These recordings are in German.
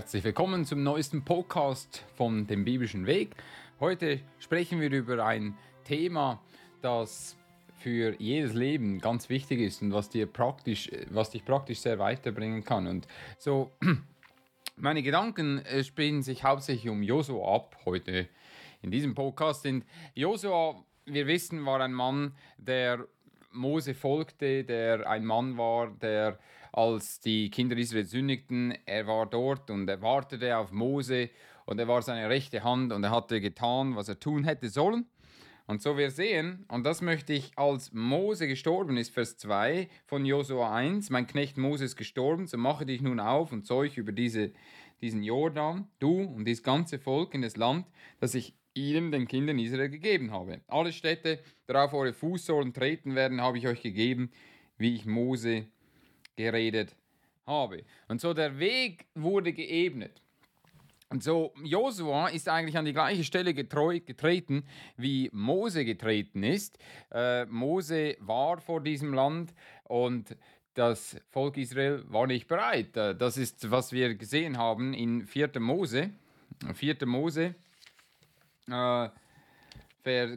Herzlich willkommen zum neuesten Podcast von dem biblischen Weg. Heute sprechen wir über ein Thema, das für jedes Leben ganz wichtig ist und was dir praktisch, was dich praktisch sehr weiterbringen kann. Und so meine Gedanken äh, spielen sich hauptsächlich um Josua ab heute in diesem Podcast. Sind Josua, wir wissen, war ein Mann, der Mose folgte, der ein Mann war, der als die Kinder Israel sündigten, er war dort und er wartete auf Mose und er war seine rechte Hand und er hatte getan, was er tun hätte sollen. Und so wir sehen, und das möchte ich als Mose gestorben ist, Vers 2 von Josua 1, mein Knecht Mose ist gestorben, so mache dich nun auf und zeug über diese, diesen Jordan, du und dieses ganze Volk in das Land, das ich ihnen, den Kindern Israel, gegeben habe. Alle Städte, darauf eure Fußsohlen treten werden, habe ich euch gegeben, wie ich Mose geredet habe. Und so der Weg wurde geebnet. Und so, Josua ist eigentlich an die gleiche Stelle getreten, wie Mose getreten ist. Äh, Mose war vor diesem Land und das Volk Israel war nicht bereit. Äh, das ist, was wir gesehen haben in 4. Mose. 4. Mose, äh,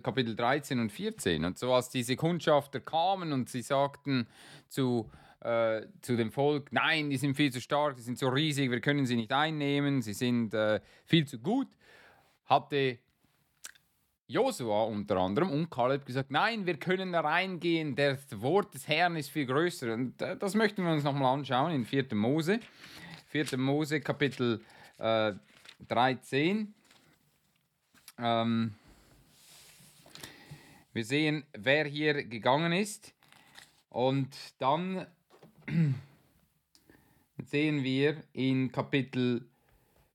Kapitel 13 und 14. Und so als diese Kundschafter kamen und sie sagten zu äh, zu dem Volk, nein, die sind viel zu stark, die sind so riesig, wir können sie nicht einnehmen, sie sind äh, viel zu gut, hatte Josua unter anderem und Kaleb gesagt, nein, wir können da reingehen, das Wort des Herrn ist viel größer. Und äh, das möchten wir uns nochmal anschauen in 4. Mose. 4. Mose, Kapitel äh, 13. Ähm, wir sehen, wer hier gegangen ist. Und dann sehen wir in Kapitel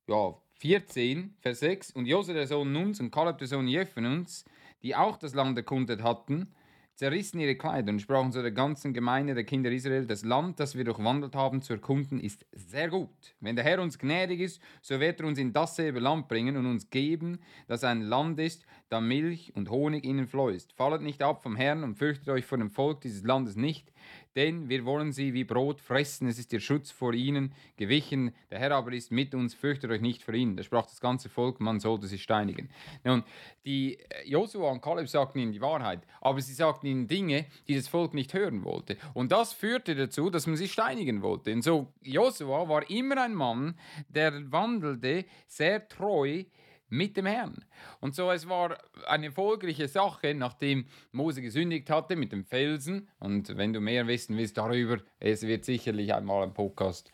ja, 14, Vers 6, und Jose der Sohn Nuns und Kaleb der Sohn Jephununs, die auch das Land erkundet hatten, zerrissen ihre Kleider und sprachen zu der ganzen Gemeinde der Kinder Israel, das Land, das wir durchwandert haben, zu erkunden, ist sehr gut. Wenn der Herr uns gnädig ist, so wird er uns in dasselbe Land bringen und uns geben, das ein Land ist, da Milch und Honig ihnen fließt. Fallet nicht ab vom Herrn und fürchtet euch vor dem Volk dieses Landes nicht, denn wir wollen sie wie Brot fressen, es ist ihr Schutz vor ihnen gewichen, der Herr aber ist mit uns, fürchtet euch nicht vor ihnen. Da sprach das ganze Volk, man sollte sie steinigen. Nun, die äh, Josua und Kaleb sagten ihnen die Wahrheit, aber sie sagten ihnen Dinge, die das Volk nicht hören wollte. Und das führte dazu, dass man sie steinigen wollte. Und so, Josua war immer ein Mann, der wandelte sehr treu mit dem Herrn. Und so, es war eine erfolgreiche Sache, nachdem Mose gesündigt hatte mit dem Felsen. Und wenn du mehr wissen willst darüber, es wird sicherlich einmal ein Podcast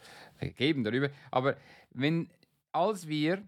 geben darüber. Aber wenn, als wir,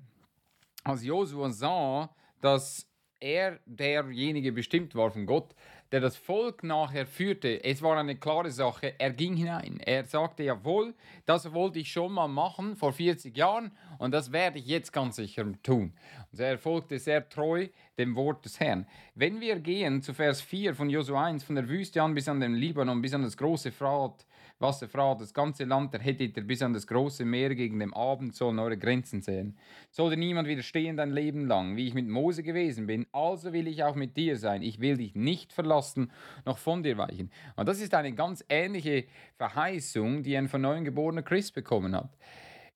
als Josua sah, dass er derjenige bestimmt war von Gott, der das Volk nachher führte, es war eine klare Sache, er ging hinein. Er sagte, jawohl, das wollte ich schon mal machen vor 40 Jahren und das werde ich jetzt ganz sicher tun. Und er folgte sehr treu dem Wort des Herrn. Wenn wir gehen zu Vers 4 von Josua 1, von der Wüste an bis an den Libanon, bis an das große Frat, Wasserfrat, das ganze Land erhättet ihr bis an das große Meer gegen dem Abend sollen eure Grenzen sehen. Soll dir niemand widerstehen dein Leben lang, wie ich mit Mose gewesen bin, also will ich auch mit dir sein. Ich will dich nicht verlassen, noch von dir weichen. Und das ist eine ganz ähnliche Verheißung, die ein von neuem geborener Christ bekommen hat.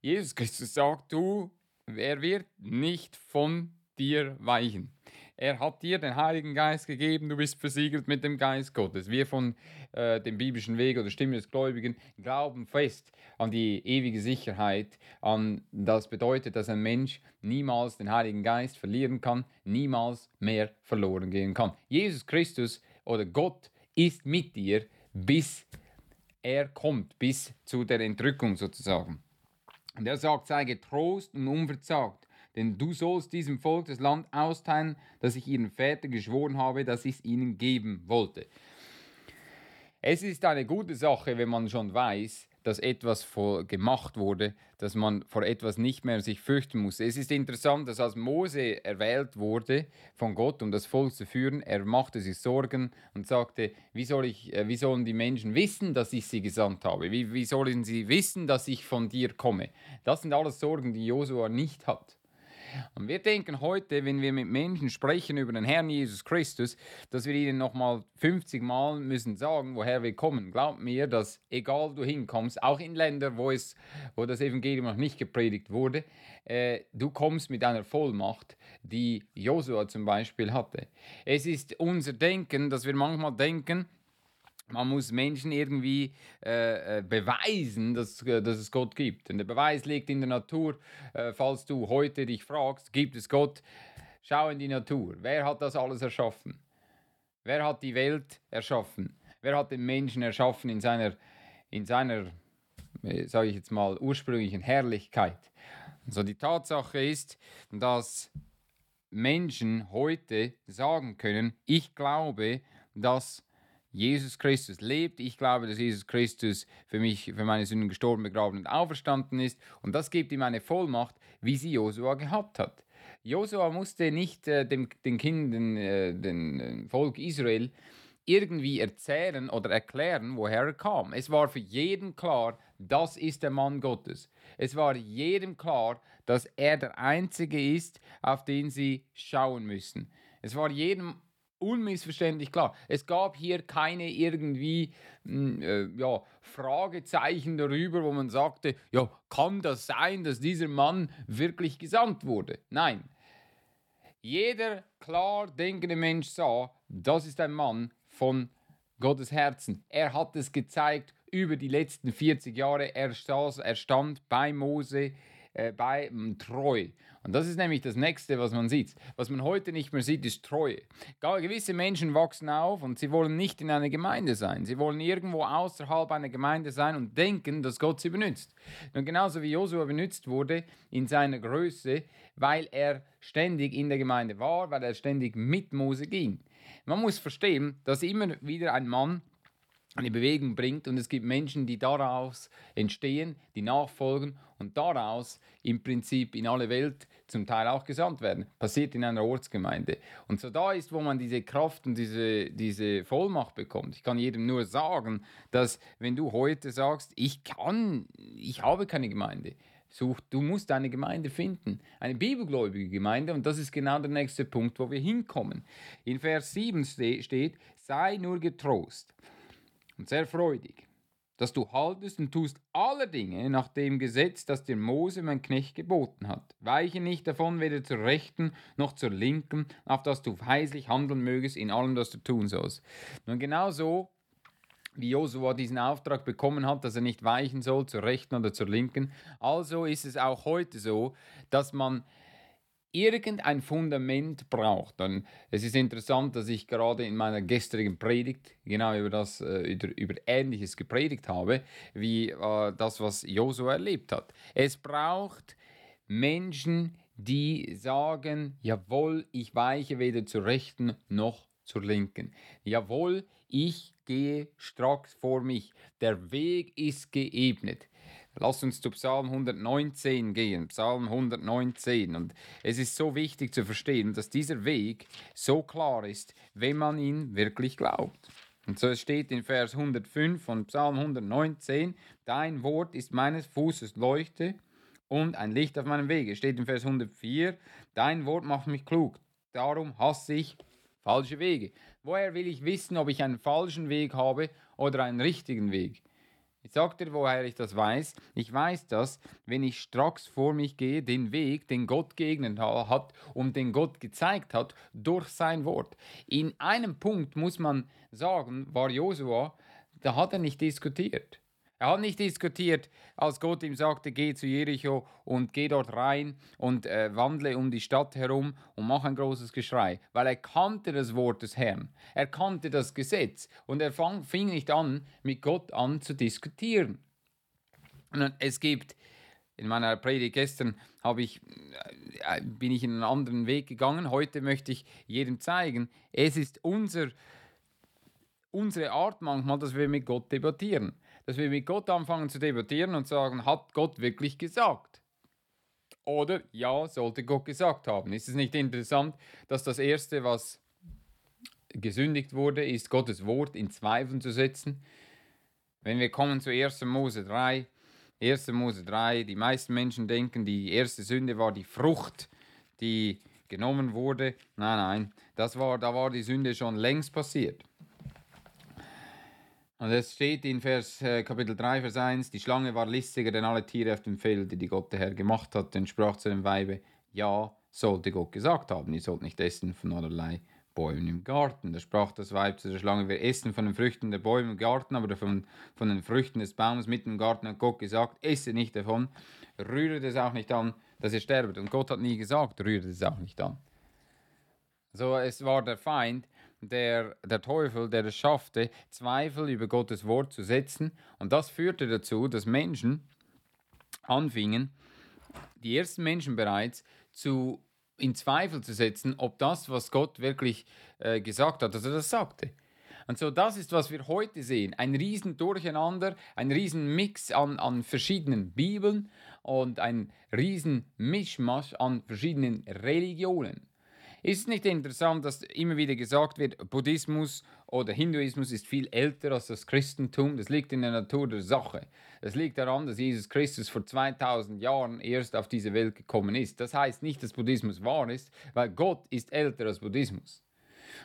Jesus Christus sagt, du, wer wird nicht von dir weichen? Er hat dir den Heiligen Geist gegeben, du bist versiegelt mit dem Geist Gottes. Wir von äh, dem biblischen Weg oder Stimme des Gläubigen glauben fest an die ewige Sicherheit, an das bedeutet, dass ein Mensch niemals den Heiligen Geist verlieren kann, niemals mehr verloren gehen kann. Jesus Christus oder Gott ist mit dir, bis er kommt, bis zu der Entrückung sozusagen. Und er sagt, sei getrost und unverzagt denn du sollst diesem Volk das Land austeilen, das ich ihren Vätern geschworen habe, dass ich es ihnen geben wollte. Es ist eine gute Sache, wenn man schon weiß, dass etwas gemacht wurde, dass man vor etwas nicht mehr sich fürchten muss. Es ist interessant, dass als Mose erwählt wurde von Gott, um das Volk zu führen, er machte sich Sorgen und sagte, wie, soll ich, äh, wie sollen die Menschen wissen, dass ich sie gesandt habe? Wie, wie sollen sie wissen, dass ich von dir komme? Das sind alles Sorgen, die Josua nicht hat. Und wir denken heute, wenn wir mit Menschen sprechen über den Herrn Jesus Christus, dass wir ihnen nochmal 50 Mal müssen sagen, woher wir kommen. Glaub mir, dass egal du hinkommst, auch in Länder, wo, es, wo das Evangelium noch nicht gepredigt wurde, äh, du kommst mit einer Vollmacht, die Josua zum Beispiel hatte. Es ist unser Denken, dass wir manchmal denken, man muss Menschen irgendwie äh, äh, beweisen, dass, äh, dass es Gott gibt. Und der Beweis liegt in der Natur. Äh, falls du heute dich fragst, gibt es Gott? Schau in die Natur. Wer hat das alles erschaffen? Wer hat die Welt erschaffen? Wer hat den Menschen erschaffen in seiner, in seiner äh, sage ich jetzt mal, ursprünglichen Herrlichkeit? Also die Tatsache ist, dass Menschen heute sagen können, ich glaube, dass Jesus Christus lebt. Ich glaube, dass Jesus Christus für mich, für meine Sünden gestorben, begraben und auferstanden ist. Und das gibt ihm eine Vollmacht, wie sie Josua gehabt hat. Josua musste nicht äh, dem, den Kindern, äh, dem Volk Israel, irgendwie erzählen oder erklären, woher er kam. Es war für jeden klar, das ist der Mann Gottes. Es war jedem klar, dass er der Einzige ist, auf den sie schauen müssen. Es war jedem unmissverständlich klar. Es gab hier keine irgendwie hm, äh, ja, Fragezeichen darüber, wo man sagte, ja, kann das sein, dass dieser Mann wirklich gesandt wurde? Nein. Jeder klar denkende Mensch sah, das ist ein Mann von Gottes Herzen. Er hat es gezeigt über die letzten 40 Jahre. Er, saß, er stand bei Mose, äh, bei treu. Und das ist nämlich das Nächste, was man sieht. Was man heute nicht mehr sieht, ist Treue. Gewisse Menschen wachsen auf und sie wollen nicht in einer Gemeinde sein. Sie wollen irgendwo außerhalb einer Gemeinde sein und denken, dass Gott sie benutzt. Und genauso wie Josua benutzt wurde in seiner Größe, weil er ständig in der Gemeinde war, weil er ständig mit Mose ging. Man muss verstehen, dass immer wieder ein Mann eine Bewegung bringt und es gibt Menschen, die daraus entstehen, die nachfolgen und daraus im Prinzip in alle Welt zum Teil auch gesandt werden. Passiert in einer Ortsgemeinde. Und so da ist, wo man diese Kraft und diese, diese Vollmacht bekommt. Ich kann jedem nur sagen, dass wenn du heute sagst, ich kann, ich habe keine Gemeinde, such, du musst eine Gemeinde finden, eine bibelgläubige Gemeinde und das ist genau der nächste Punkt, wo wir hinkommen. In Vers 7 steht, sei nur getrost und sehr freudig, dass du haltest und tust alle Dinge nach dem Gesetz, das dir Mose, mein Knecht, geboten hat. Weiche nicht davon, weder zur Rechten noch zur Linken, auf dass du weislich handeln mögest in allem, was du tun sollst. Nun genau so, wie Josua diesen Auftrag bekommen hat, dass er nicht weichen soll zur Rechten oder zur Linken, also ist es auch heute so, dass man irgendein Fundament braucht. Und es ist interessant, dass ich gerade in meiner gestrigen Predigt genau über das, äh, über, Ähnliches gepredigt habe, wie äh, das, was Josua erlebt hat. Es braucht Menschen, die sagen, jawohl, ich weiche weder zur Rechten noch zur Linken. Jawohl, ich gehe stracks vor mich. Der Weg ist geebnet. Lass uns zu Psalm 119 gehen. Psalm 119. Und es ist so wichtig zu verstehen, dass dieser Weg so klar ist, wenn man ihn wirklich glaubt. Und so steht in Vers 105 von Psalm 119, Dein Wort ist meines Fußes Leuchte und ein Licht auf meinem Wege. Steht in Vers 104, Dein Wort macht mich klug. Darum hasse ich falsche Wege. Woher will ich wissen, ob ich einen falschen Weg habe oder einen richtigen Weg? Ich sag dir, woher ich das weiß. Ich weiß das, wenn ich stracks vor mich gehe, den Weg, den Gott geegnet hat und den Gott gezeigt hat durch sein Wort. In einem Punkt muss man sagen, war Josua, da hat er nicht diskutiert. Er hat nicht diskutiert, als Gott ihm sagte, geh zu Jericho und geh dort rein und äh, wandle um die Stadt herum und mach ein großes Geschrei, weil er kannte das Wort des Herrn, er kannte das Gesetz und er fang, fing nicht an, mit Gott an zu diskutieren. Und es gibt in meiner Predigt gestern ich, äh, bin ich in einen anderen Weg gegangen. Heute möchte ich jedem zeigen, es ist unser, unsere Art manchmal, dass wir mit Gott debattieren. Dass wir mit Gott anfangen zu debattieren und sagen, hat Gott wirklich gesagt? Oder ja, sollte Gott gesagt haben. Ist es nicht interessant, dass das Erste, was gesündigt wurde, ist Gottes Wort in Zweifel zu setzen? Wenn wir kommen zu 1. Mose 3, 1. Mose 3, die meisten Menschen denken, die erste Sünde war die Frucht, die genommen wurde. Nein, nein, das war, da war die Sünde schon längst passiert. Und es steht in Vers, äh, Kapitel 3, Vers 1, die Schlange war listiger denn alle Tiere auf dem Felde, die Gott der Herr gemacht hat, und sprach zu dem Weibe, ja, sollte Gott gesagt haben, ihr sollt nicht essen von allerlei Bäumen im Garten. Da sprach das Weib zu der Schlange, wir essen von den Früchten der Bäume im Garten, aber von, von den Früchten des Baumes mitten im Garten hat Gott gesagt, esse nicht davon, rühre es auch nicht an, dass ihr sterbt. Und Gott hat nie gesagt, rühre es auch nicht an. So, es war der Feind, der, der Teufel, der es schaffte, Zweifel über Gottes Wort zu setzen. Und das führte dazu, dass Menschen anfingen, die ersten Menschen bereits, zu, in Zweifel zu setzen, ob das, was Gott wirklich äh, gesagt hat, dass er das sagte. Und so, das ist, was wir heute sehen. Ein riesen Durcheinander, ein riesen Mix an, an verschiedenen Bibeln und ein riesen Mischmasch an verschiedenen Religionen. Ist es nicht interessant, dass immer wieder gesagt wird, Buddhismus oder Hinduismus ist viel älter als das Christentum? Das liegt in der Natur der Sache. Das liegt daran, dass Jesus Christus vor 2000 Jahren erst auf diese Welt gekommen ist. Das heißt nicht, dass Buddhismus wahr ist, weil Gott ist älter als Buddhismus.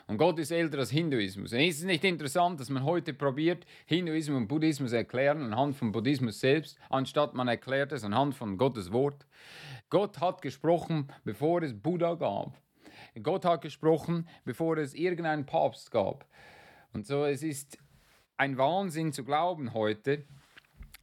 Und Gott ist älter als Hinduismus. Und ist es nicht interessant, dass man heute probiert, Hinduismus und Buddhismus erklären anhand von Buddhismus selbst, anstatt man erklärt es anhand von Gottes Wort? Gott hat gesprochen, bevor es Buddha gab. Gott hat gesprochen, bevor es irgendeinen Papst gab. Und so, es ist ein Wahnsinn zu glauben heute,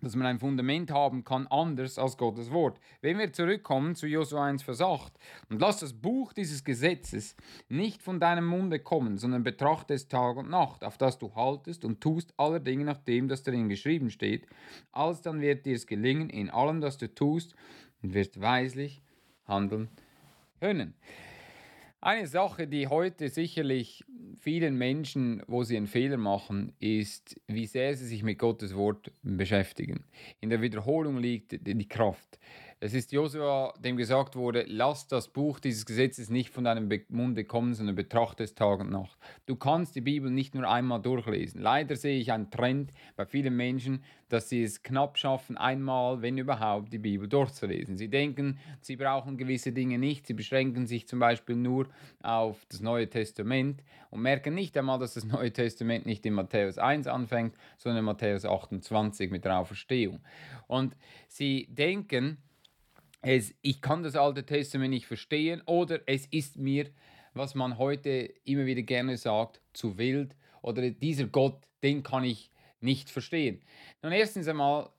dass man ein Fundament haben kann, anders als Gottes Wort. Wenn wir zurückkommen zu Josua 1, Vers 8, und lass das Buch dieses Gesetzes nicht von deinem Munde kommen, sondern betrachte es Tag und Nacht, auf das du haltest und tust aller Dinge nach dem, das darin geschrieben steht, alsdann wird dir es gelingen in allem, was du tust, und wirst weislich handeln können. Eine Sache, die heute sicherlich vielen Menschen, wo sie einen Fehler machen, ist, wie sehr sie sich mit Gottes Wort beschäftigen. In der Wiederholung liegt die Kraft. Es ist Josua, dem gesagt wurde, lass das Buch dieses Gesetzes nicht von deinem Munde kommen, sondern betrachte es Tag und Nacht. Du kannst die Bibel nicht nur einmal durchlesen. Leider sehe ich einen Trend bei vielen Menschen, dass sie es knapp schaffen, einmal, wenn überhaupt, die Bibel durchzulesen. Sie denken, sie brauchen gewisse Dinge nicht. Sie beschränken sich zum Beispiel nur auf das Neue Testament und merken nicht einmal, dass das Neue Testament nicht in Matthäus 1 anfängt, sondern in Matthäus 28 mit der Auferstehung. Und sie denken, es, ich kann das Alte Testament nicht verstehen oder es ist mir, was man heute immer wieder gerne sagt, zu wild oder dieser Gott, den kann ich nicht verstehen. Nun, erstens einmal,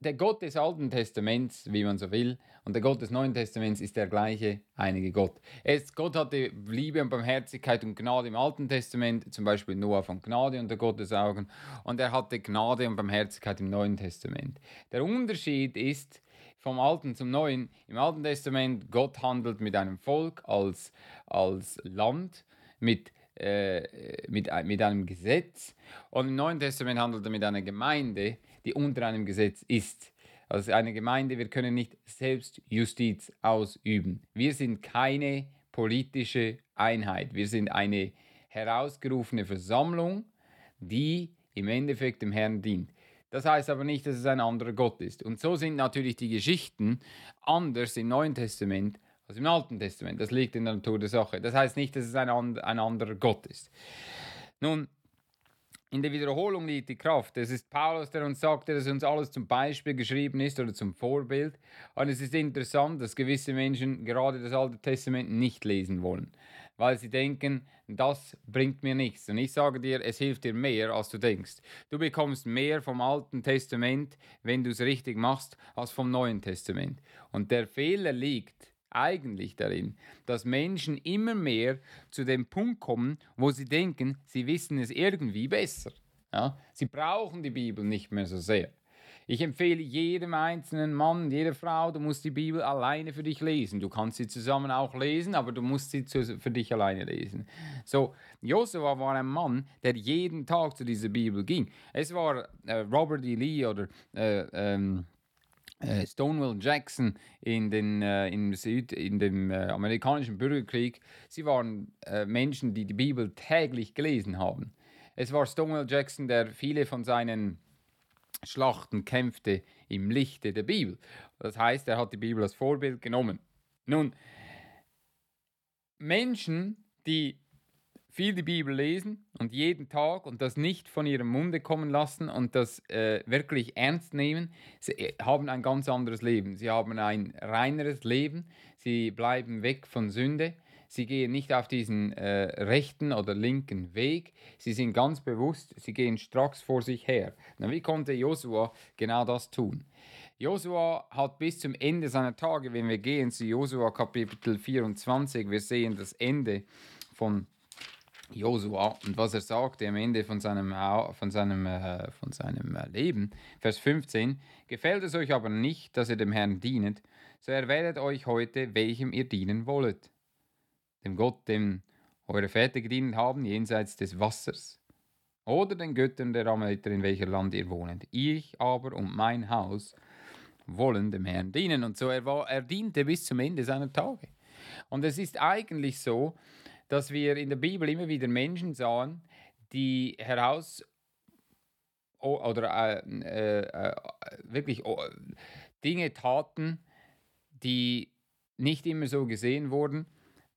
der Gott des Alten Testaments, wie man so will, und der Gott des Neuen Testaments ist der gleiche einige Gott. Es, Gott hatte Liebe und Barmherzigkeit und Gnade im Alten Testament, zum Beispiel Noah von Gnade unter Gottes Augen, und er hatte Gnade und Barmherzigkeit im Neuen Testament. Der Unterschied ist, vom Alten zum Neuen. Im Alten Testament, Gott handelt mit einem Volk als, als Land, mit, äh, mit, mit einem Gesetz. Und im Neuen Testament handelt er mit einer Gemeinde, die unter einem Gesetz ist. Also eine Gemeinde, wir können nicht selbst Justiz ausüben. Wir sind keine politische Einheit. Wir sind eine herausgerufene Versammlung, die im Endeffekt dem Herrn dient. Das heißt aber nicht, dass es ein anderer Gott ist. Und so sind natürlich die Geschichten anders im Neuen Testament als im Alten Testament. Das liegt in der Natur der Sache. Das heißt nicht, dass es ein, ein anderer Gott ist. Nun, in der Wiederholung liegt die Kraft. Es ist Paulus, der uns sagt, dass uns alles zum Beispiel geschrieben ist oder zum Vorbild. Und es ist interessant, dass gewisse Menschen gerade das Alte Testament nicht lesen wollen weil sie denken, das bringt mir nichts. Und ich sage dir, es hilft dir mehr, als du denkst. Du bekommst mehr vom Alten Testament, wenn du es richtig machst, als vom Neuen Testament. Und der Fehler liegt eigentlich darin, dass Menschen immer mehr zu dem Punkt kommen, wo sie denken, sie wissen es irgendwie besser. Ja? Sie brauchen die Bibel nicht mehr so sehr. Ich empfehle jedem einzelnen Mann, jeder Frau, du musst die Bibel alleine für dich lesen. Du kannst sie zusammen auch lesen, aber du musst sie für dich alleine lesen. So, Josua war ein Mann, der jeden Tag zu dieser Bibel ging. Es war äh, Robert E. Lee oder äh, ähm, äh, Stonewall Jackson in, den, äh, in, Süd, in dem äh, amerikanischen Bürgerkrieg. Sie waren äh, Menschen, die die Bibel täglich gelesen haben. Es war Stonewall Jackson, der viele von seinen Schlachten kämpfte im Lichte der Bibel. Das heißt, er hat die Bibel als Vorbild genommen. Nun, Menschen, die viel die Bibel lesen und jeden Tag und das nicht von ihrem Munde kommen lassen und das äh, wirklich ernst nehmen, sie äh, haben ein ganz anderes Leben. Sie haben ein reineres Leben, sie bleiben weg von Sünde, sie gehen nicht auf diesen äh, rechten oder linken Weg, sie sind ganz bewusst, sie gehen stracks vor sich her. Na, wie konnte Josua genau das tun? Josua hat bis zum Ende seiner Tage, wenn wir gehen zu Josua Kapitel 24, wir sehen das Ende von Josua und was er sagte am Ende von seinem, von seinem, äh, von seinem äh, Leben. Vers 15. Gefällt es euch aber nicht, dass ihr dem Herrn dienet, so erwählet euch heute, welchem ihr dienen wollet. Dem Gott, dem eure Väter gedient haben, jenseits des Wassers. Oder den Göttern der Amaliter, in welcher Land ihr wohnet. Ich aber und mein Haus wollen dem Herrn dienen. Und so er, war, er diente bis zum Ende seiner Tage. Und es ist eigentlich so, dass wir in der Bibel immer wieder Menschen sahen, die heraus oder äh, äh, äh, wirklich Dinge taten, die nicht immer so gesehen wurden.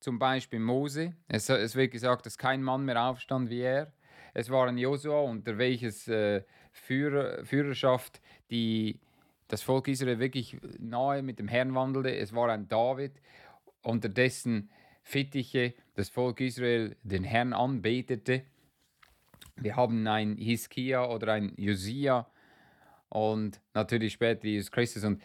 Zum Beispiel Mose. Es, es, wird gesagt, dass kein Mann mehr aufstand wie er. Es war ein Josua, unter welches äh, Führer, Führerschaft die, das Volk Israel wirklich nahe mit dem Herrn wandelte. Es war ein David, unter dessen Fittiche das Volk Israel den Herrn anbetete. Wir haben ein Hiskia oder ein Josia und natürlich später Jesus Christus. Und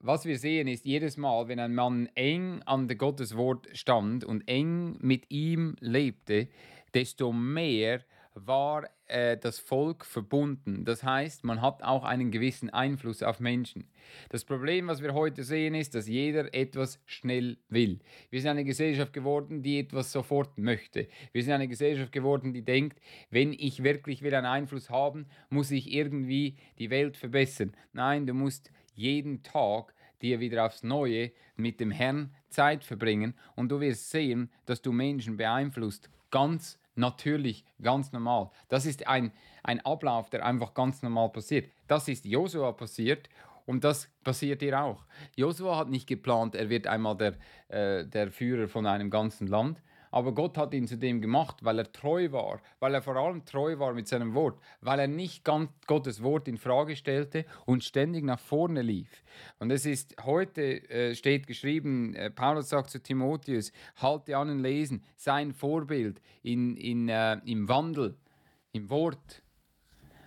was wir sehen ist, jedes Mal, wenn ein Mann eng an der Gottes Wort stand und eng mit ihm lebte, desto mehr war äh, das Volk verbunden. Das heißt, man hat auch einen gewissen Einfluss auf Menschen. Das Problem, was wir heute sehen, ist, dass jeder etwas schnell will. Wir sind eine Gesellschaft geworden, die etwas sofort möchte. Wir sind eine Gesellschaft geworden, die denkt, wenn ich wirklich will einen Einfluss haben, muss ich irgendwie die Welt verbessern. Nein, du musst jeden Tag dir wieder aufs Neue mit dem Herrn Zeit verbringen und du wirst sehen, dass du Menschen beeinflusst. Ganz natürlich, ganz normal. Das ist ein, ein Ablauf, der einfach ganz normal passiert. Das ist Josua passiert und das passiert hier auch. Josua hat nicht geplant, er wird einmal der, äh, der Führer von einem ganzen Land, aber Gott hat ihn zu dem gemacht, weil er treu war, weil er vor allem treu war mit seinem Wort, weil er nicht ganz Gottes Wort in Frage stellte und ständig nach vorne lief. Und es ist heute äh, steht geschrieben, äh, Paulus sagt zu Timotheus, halte an und lesen, sein Vorbild in, in, äh, im Wandel, im Wort.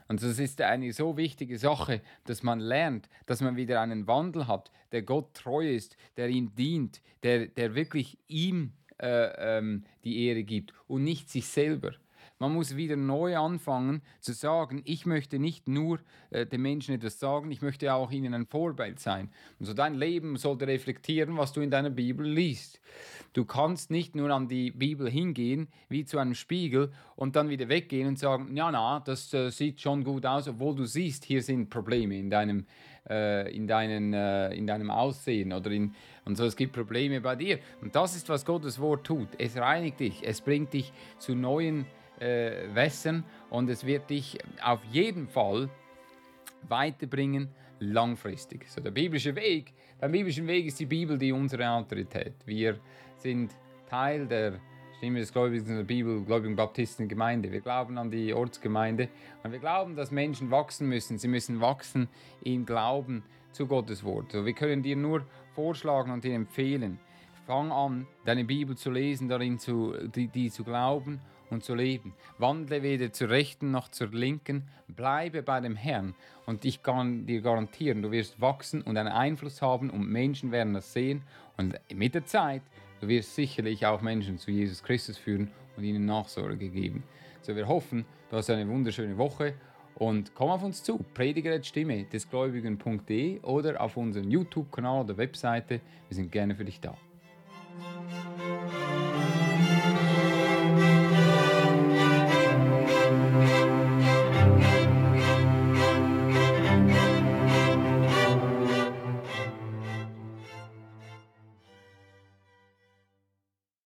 Und das ist eine so wichtige Sache, dass man lernt, dass man wieder einen Wandel hat, der Gott treu ist, der ihm dient, der, der wirklich ihm äh, ähm, die Ehre gibt und nicht sich selber. Man muss wieder neu anfangen zu sagen, ich möchte nicht nur äh, den Menschen etwas sagen, ich möchte auch ihnen ein Vorbild sein. Und so dein Leben sollte reflektieren, was du in deiner Bibel liest. Du kannst nicht nur an die Bibel hingehen, wie zu einem Spiegel, und dann wieder weggehen und sagen, ja, na, das äh, sieht schon gut aus, obwohl du siehst, hier sind Probleme in deinem, äh, in, deinen, äh, in deinem Aussehen oder in, und so, es gibt Probleme bei dir. Und das ist, was Gottes Wort tut. Es reinigt dich, es bringt dich zu neuen äh, Wässern und es wird dich auf jeden Fall weiterbringen langfristig. So der biblische Weg, beim biblischen Weg ist die Bibel die unsere Autorität. Wir sind Teil der Stimme des Gläubigen der Bibel, Gläubigen Baptisten Gemeinde. Wir glauben an die Ortsgemeinde und wir glauben, dass Menschen wachsen müssen. Sie müssen wachsen im Glauben zu Gottes Wort. Wir können dir nur vorschlagen und dir empfehlen, fang an, deine Bibel zu lesen, darin zu, die, die zu glauben und zu leben. Wandle weder zur rechten noch zur linken, bleibe bei dem Herrn und ich kann dir garantieren, du wirst wachsen und einen Einfluss haben und Menschen werden das sehen und mit der Zeit, du wirst sicherlich auch Menschen zu Jesus Christus führen und ihnen Nachsorge geben. So wir hoffen, du hast eine wunderschöne Woche Und komm auf uns zu, Predigerstimme des Gläubigen.de oder auf unserem YouTube-Kanal oder Webseite. Wir sind gerne für dich da.